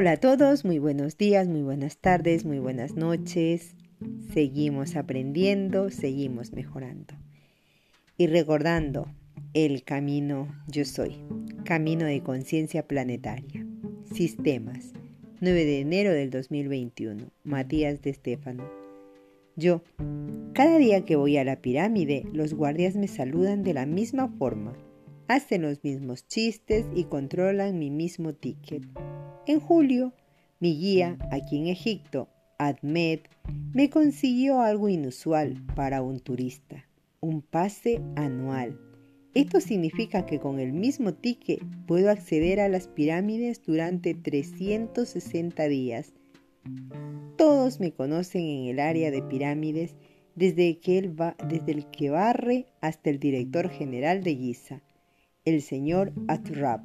Hola a todos, muy buenos días, muy buenas tardes, muy buenas noches. Seguimos aprendiendo, seguimos mejorando. Y recordando el camino yo soy, camino de conciencia planetaria. Sistemas, 9 de enero del 2021, Matías de Estéfano. Yo, cada día que voy a la pirámide, los guardias me saludan de la misma forma, hacen los mismos chistes y controlan mi mismo ticket. En julio, mi guía aquí en Egipto, Admed, me consiguió algo inusual para un turista, un pase anual. Esto significa que con el mismo ticket puedo acceder a las pirámides durante 360 días. Todos me conocen en el área de pirámides desde, desde el que barre hasta el director general de Giza, el señor Atrap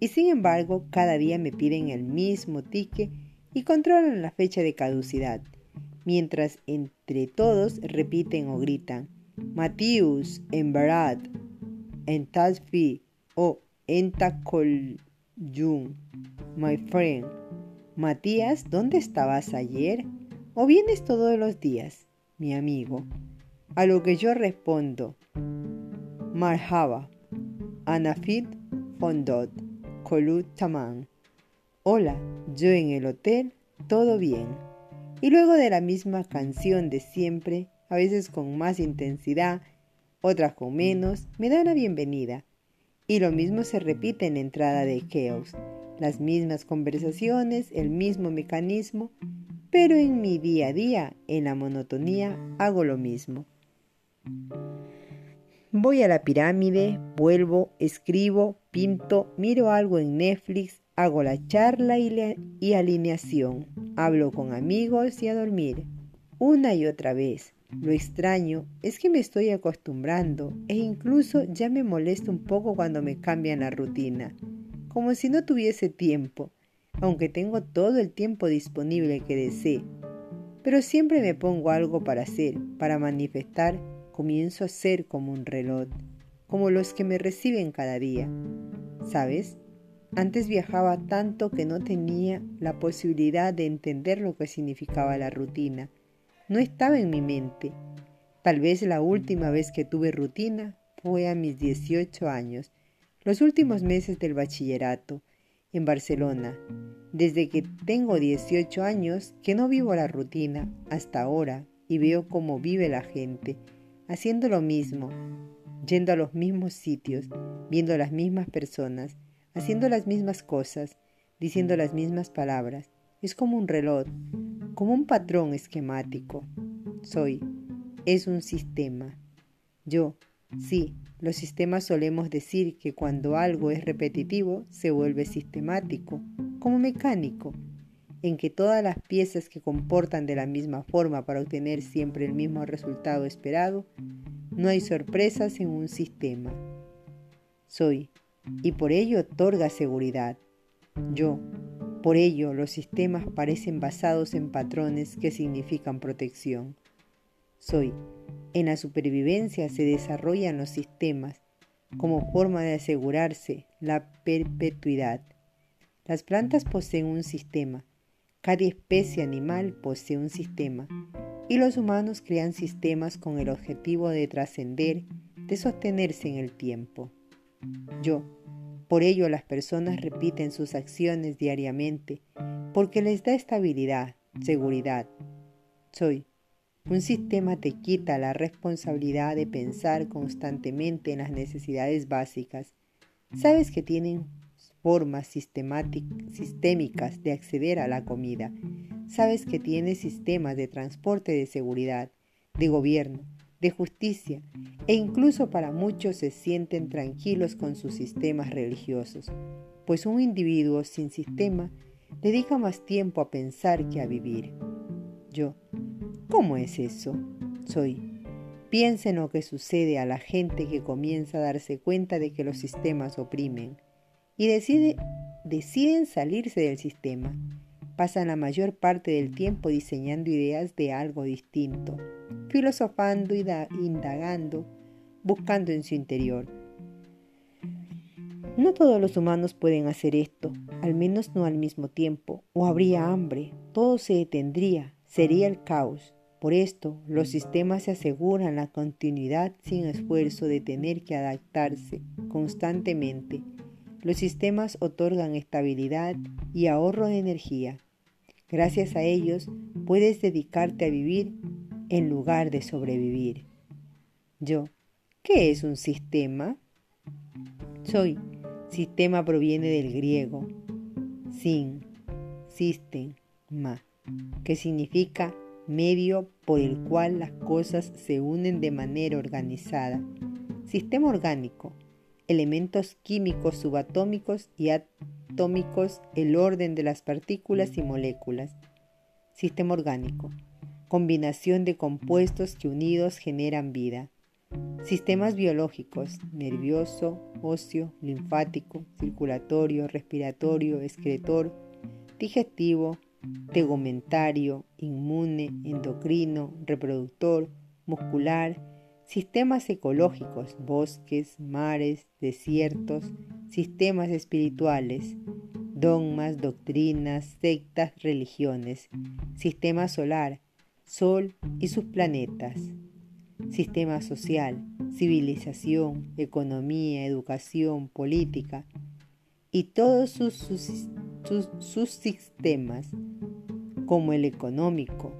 y sin embargo cada día me piden el mismo ticket y controlan la fecha de caducidad, mientras entre todos repiten o gritan Matius, Embarad, Entasfi o Entacolyun, my friend. Matías, ¿dónde estabas ayer? ¿O vienes todos los días, mi amigo? A lo que yo respondo, Marhaba, Anafit Fondot. Tamán. Hola, yo en el hotel, todo bien. Y luego de la misma canción de siempre, a veces con más intensidad, otras con menos, me dan la bienvenida. Y lo mismo se repite en la entrada de Chaos. Las mismas conversaciones, el mismo mecanismo, pero en mi día a día, en la monotonía, hago lo mismo. Voy a la pirámide, vuelvo, escribo, pinto, miro algo en Netflix, hago la charla y, alineación, hablo con amigos y a dormir. Una y otra vez. Lo extraño es que me estoy acostumbrando e incluso ya me molesta un poco cuando me cambian la rutina, como si no tuviese tiempo, aunque tengo todo el tiempo disponible que desee. Pero siempre me pongo algo para hacer, para manifestar comienzo a ser como un reloj, como los que me reciben cada día. ¿Sabes? Antes viajaba tanto que no tenía la posibilidad de entender lo que significaba la rutina. No estaba en mi mente. Tal vez la última vez que tuve rutina fue a mis 18 años, los últimos meses del bachillerato, en Barcelona. Desde que tengo 18 años que no vivo la rutina hasta ahora y veo cómo vive la gente haciendo lo mismo, yendo a los mismos sitios, viendo las mismas personas, haciendo las mismas cosas, diciendo las mismas palabras. Es como un reloj, como un patrón esquemático. Soy, es un sistema. Yo, sí, los sistemas solemos decir que cuando algo es repetitivo se vuelve sistemático, como mecánico en que todas las piezas que comportan de la misma forma para obtener siempre el mismo resultado esperado, no hay sorpresas en un sistema. Soy, y por ello otorga seguridad. Yo, por ello los sistemas parecen basados en patrones que significan protección. Soy, en la supervivencia se desarrollan los sistemas como forma de asegurarse la perpetuidad. Las plantas poseen un sistema, cada especie animal posee un sistema y los humanos crean sistemas con el objetivo de trascender, de sostenerse en el tiempo. Yo, por ello las personas repiten sus acciones diariamente porque les da estabilidad, seguridad. Soy. Un sistema te quita la responsabilidad de pensar constantemente en las necesidades básicas. Sabes que tienen formas sistémicas de acceder a la comida. Sabes que tiene sistemas de transporte de seguridad, de gobierno, de justicia e incluso para muchos se sienten tranquilos con sus sistemas religiosos, pues un individuo sin sistema dedica más tiempo a pensar que a vivir. Yo, ¿cómo es eso? Soy. Piensa en lo que sucede a la gente que comienza a darse cuenta de que los sistemas oprimen, y deciden salirse del sistema. Pasan la mayor parte del tiempo diseñando ideas de algo distinto, filosofando y indagando, buscando en su interior. No todos los humanos pueden hacer esto. al menos no al mismo tiempo, o habría hambre, todo se detendría, sería el caos. Por esto, los sistemas se aseguran la continuidad sin esfuerzo de tener que adaptarse constantemente. Los sistemas otorgan estabilidad y ahorro de energía. Gracias a ellos puedes dedicarte a vivir en lugar de sobrevivir. Yo, ¿qué es un sistema? Soy. Sistema proviene del griego sin, system, ma, que significa medio por el cual las cosas se unen de manera organizada. Sistema orgánico, elementos químicos subatómicos y atómicos, el orden de las partículas y moléculas. Sistema orgánico, combinación de compuestos que unidos generan vida. Sistemas biológicos, nervioso, óseo, linfático, circulatorio, respiratorio, excretor, digestivo, tegumentario, inmune, endocrino, reproductor, muscular, sistemas ecológicos, bosques, mares, desiertos, sistemas espirituales, dogmas, doctrinas, sectas, religiones, sistema solar, Sol y sus planetas, sistema social, civilización, economía, educación, política y todos sus, sus, sistemas, como el económico,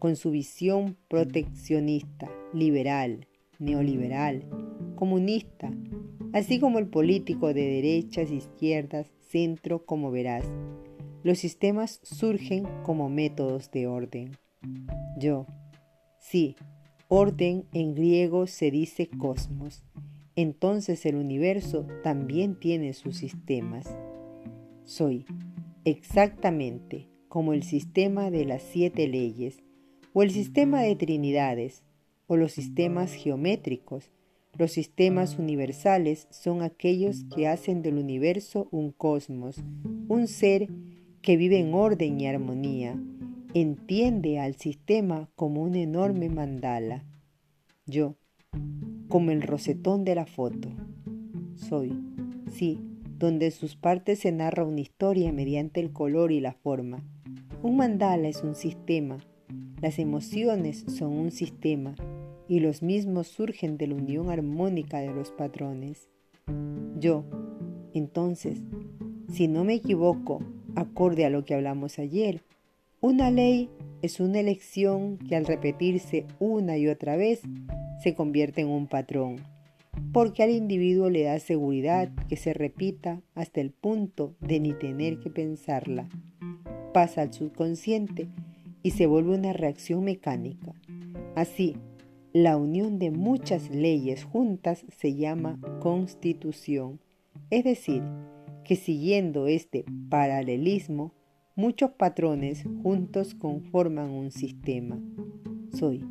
con su visión proteccionista, liberal, neoliberal, comunista, así como el político de derechas, izquierdas, centro, como verás. Los sistemas surgen como métodos de orden. Yo, sí, orden en griego se dice cosmos. Entonces el universo también tiene sus sistemas. Soy exactamente como el sistema de las siete leyes, o el sistema de trinidades, o los sistemas geométricos. Los sistemas universales son aquellos que hacen del universo un cosmos, un ser que vive en orden y armonía, entiende al sistema como un enorme mandala. Yo, como el rosetón de la foto, soy, sí, donde sus partes se narra una historia mediante el color y la forma. Un mandala es un sistema, las emociones son un sistema y los mismos surgen de la unión armónica de los patrones. Yo, entonces, si no me equivoco, acorde a lo que hablamos ayer, una ley es una elección que al repetirse una y otra vez se convierte en un patrón, porque al individuo le da seguridad que se repita hasta el punto de ni tener que pensarla. Pasa al subconsciente y se vuelve una reacción mecánica. Así, la unión de muchas leyes juntas se llama constitución, es decir, que siguiendo este paralelismo, Muchos patrones juntos conforman un sistema. Soy.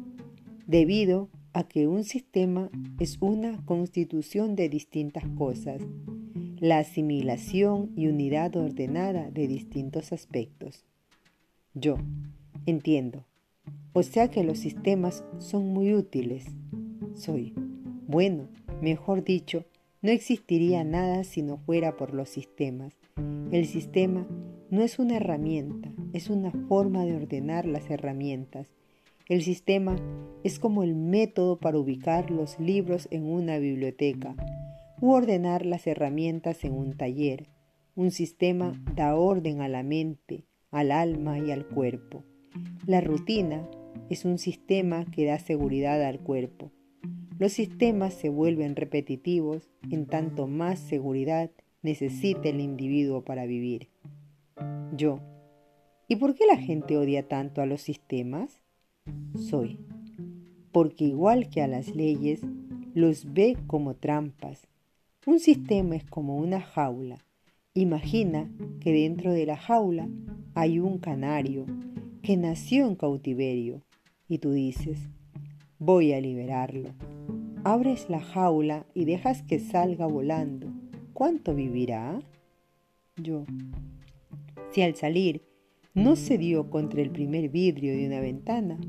Debido a que un sistema es una constitución de distintas cosas, la asimilación y unidad ordenada de distintos aspectos. Yo. Entiendo. O sea que los sistemas son muy útiles. Soy. Bueno, mejor dicho, no existiría nada si no fuera por los sistemas. El sistema no es una herramienta, es una forma de ordenar las herramientas. El sistema es como el método para ubicar los libros en una biblioteca u ordenar las herramientas en un taller. Un sistema da orden a la mente, al alma y al cuerpo. La rutina es un sistema que da seguridad al cuerpo. Los sistemas se vuelven repetitivos en tanto más seguridad necesita el individuo para vivir. Yo. ¿Y por qué la gente odia tanto a los sistemas? Soy. Porque igual que a las leyes, los ve como trampas. Un sistema es como una jaula. Imagina que dentro de la jaula hay un canario que nació en cautiverio y tú dices, voy a liberarlo. Abres la jaula y dejas que salga volando. ¿Cuánto vivirá? Yo, si al salir no se dio contra el primer vidrio de una ventana,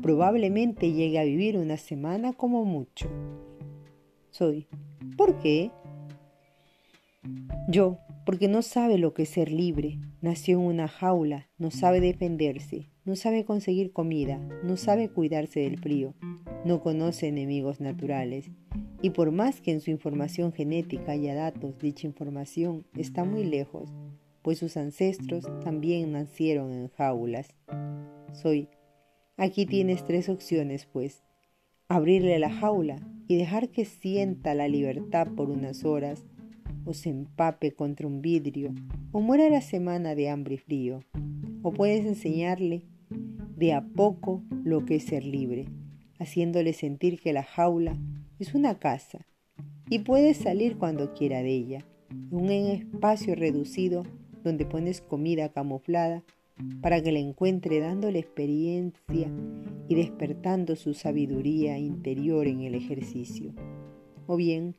probablemente llegue a vivir una semana como mucho. Soy. ¿Por qué? Yo, porque no sabe lo que es ser libre. Nació en una jaula, no sabe defenderse, no sabe conseguir comida, no sabe cuidarse del frío, no conoce enemigos naturales. Y por más que en su información genética haya datos, dicha información está muy lejos, pues sus ancestros también nacieron en jaulas. Soy. Aquí tienes tres opciones, pues. Abrirle la jaula y dejar que sienta la libertad por unas horas, o se empape contra un vidrio, o muera la semana de hambre y frío. O puedes enseñarle de a poco lo que es ser libre, haciéndole sentir que la jaula es una casa y puede salir cuando quiera de ella, en un espacio reducido donde pones comida camuflada para que la encuentre dándole experiencia y despertando su sabiduría interior en el ejercicio. O bien,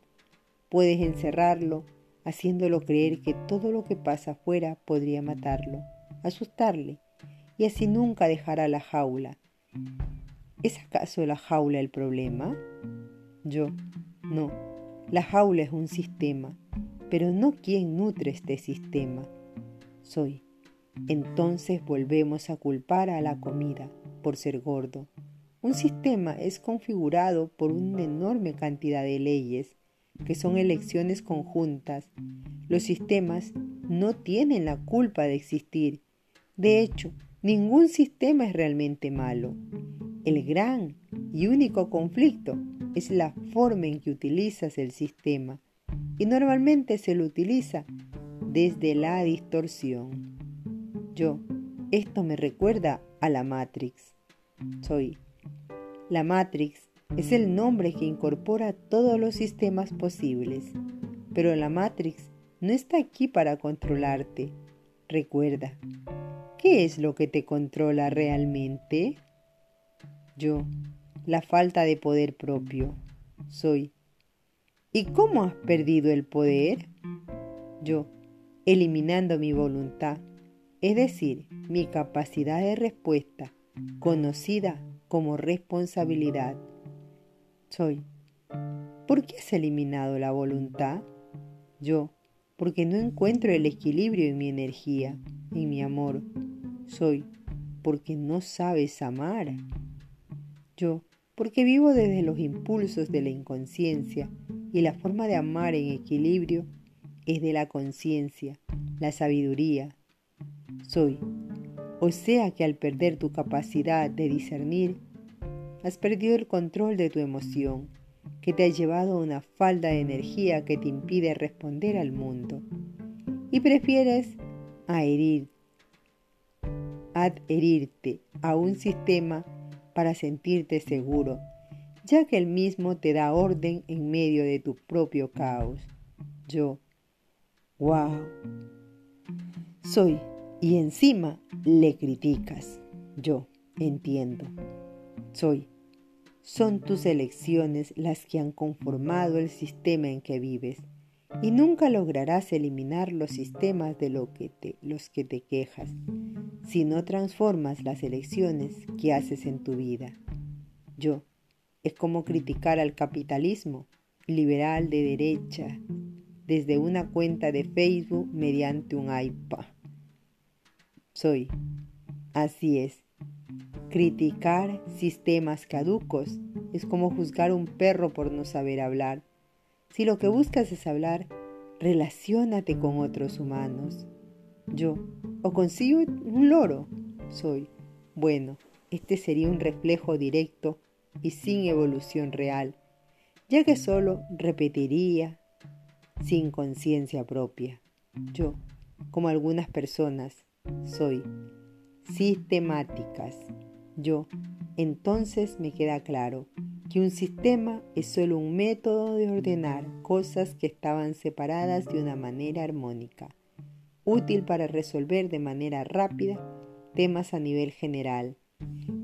puedes encerrarlo haciéndolo creer que todo lo que pasa afuera podría matarlo, asustarle, y así nunca dejará la jaula. ¿Es acaso la jaula el problema? Yo, no, la jaula es un sistema, pero no quien nutre este sistema soy. Entonces volvemos a culpar a la comida por ser gordo. Un sistema es configurado por una enorme cantidad de leyes, que son elecciones conjuntas. Los sistemas no tienen la culpa de existir. De hecho, ningún sistema es realmente malo. El gran y único conflicto es la forma en que utilizas el sistema. Y normalmente se lo utiliza desde la distorsión. Yo, esto me recuerda a la Matrix. Soy. La Matrix es el nombre que incorpora todos los sistemas posibles, pero la Matrix no está aquí para controlarte. Recuerda, ¿qué es lo que te controla realmente? Yo, la falta de poder propio. Soy. ¿Y cómo has perdido el poder? Yo, eliminando mi voluntad, es decir, mi capacidad de respuesta, conocida como responsabilidad. Soy. ¿Por qué has eliminado la voluntad? Yo, porque no encuentro el equilibrio en mi energía, en mi amor. Soy, porque no sabes amar. Yo, porque vivo desde los impulsos de la inconsciencia y la forma de amar en equilibrio es de la conciencia, la sabiduría. Soy. O sea que al perder tu capacidad de discernir, has perdido el control de tu emoción, que te ha llevado a una falda de energía que te impide responder al mundo. Y prefieres adherir, adherirte a un sistema para sentirte seguro, ya que el mismo te da orden en medio de tu propio caos. Yo, ¡Wow! Soy. Y encima le criticas. Yo entiendo. Soy. Son tus elecciones las que han conformado el sistema en que vives y nunca lograrás eliminar los sistemas de lo que te, los que te quejas si no transformas las elecciones que haces en tu vida. Yo. Es como criticar al capitalismo liberal de derecha, desde una cuenta de Facebook mediante un iPad. Soy. Así es. Criticar sistemas caducos es como juzgar un perro por no saber hablar. Si lo que buscas es hablar, relaciónate con otros humanos. Yo, o consigo un loro. Soy. Bueno, este sería un reflejo directo y sin evolución real, ya que solo repetiría, sin conciencia propia. Yo, como algunas personas, soy sistemáticas. Yo, entonces me queda claro que un sistema es solo un método de ordenar cosas que estaban separadas de una manera armónica, útil para resolver de manera rápida temas a nivel general.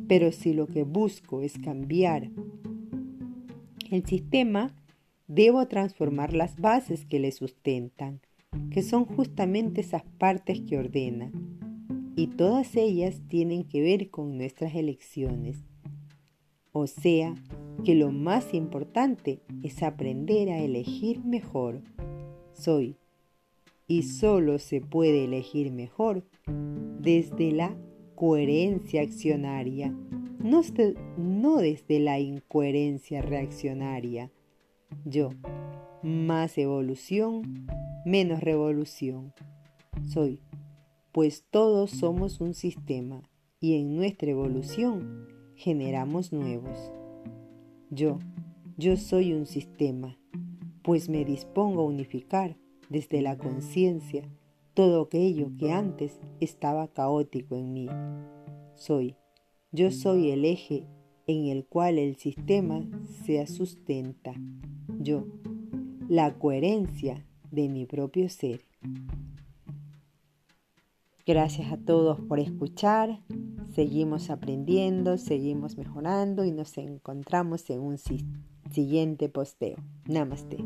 Pero si lo que busco es cambiar el sistema, debo transformar las bases que le sustentan, que son justamente esas partes que ordena, y todas ellas tienen que ver con nuestras elecciones. O sea, que lo más importante es aprender a elegir mejor. Soy. y solo se puede elegir mejor desde la coherencia accionaria, no, no desde la incoherencia reaccionaria. Yo, más evolución, menos revolución. Soy, pues todos somos un sistema y en nuestra evolución generamos nuevos. Yo, yo soy un sistema, pues me dispongo a unificar desde la conciencia todo aquello que antes estaba caótico en mí. Soy, yo soy el eje en el cual el sistema se sustenta. Yo, la coherencia de mi propio ser. Gracias a todos por escuchar. Seguimos aprendiendo, seguimos mejorando y nos encontramos en un siguiente posteo. Namaste.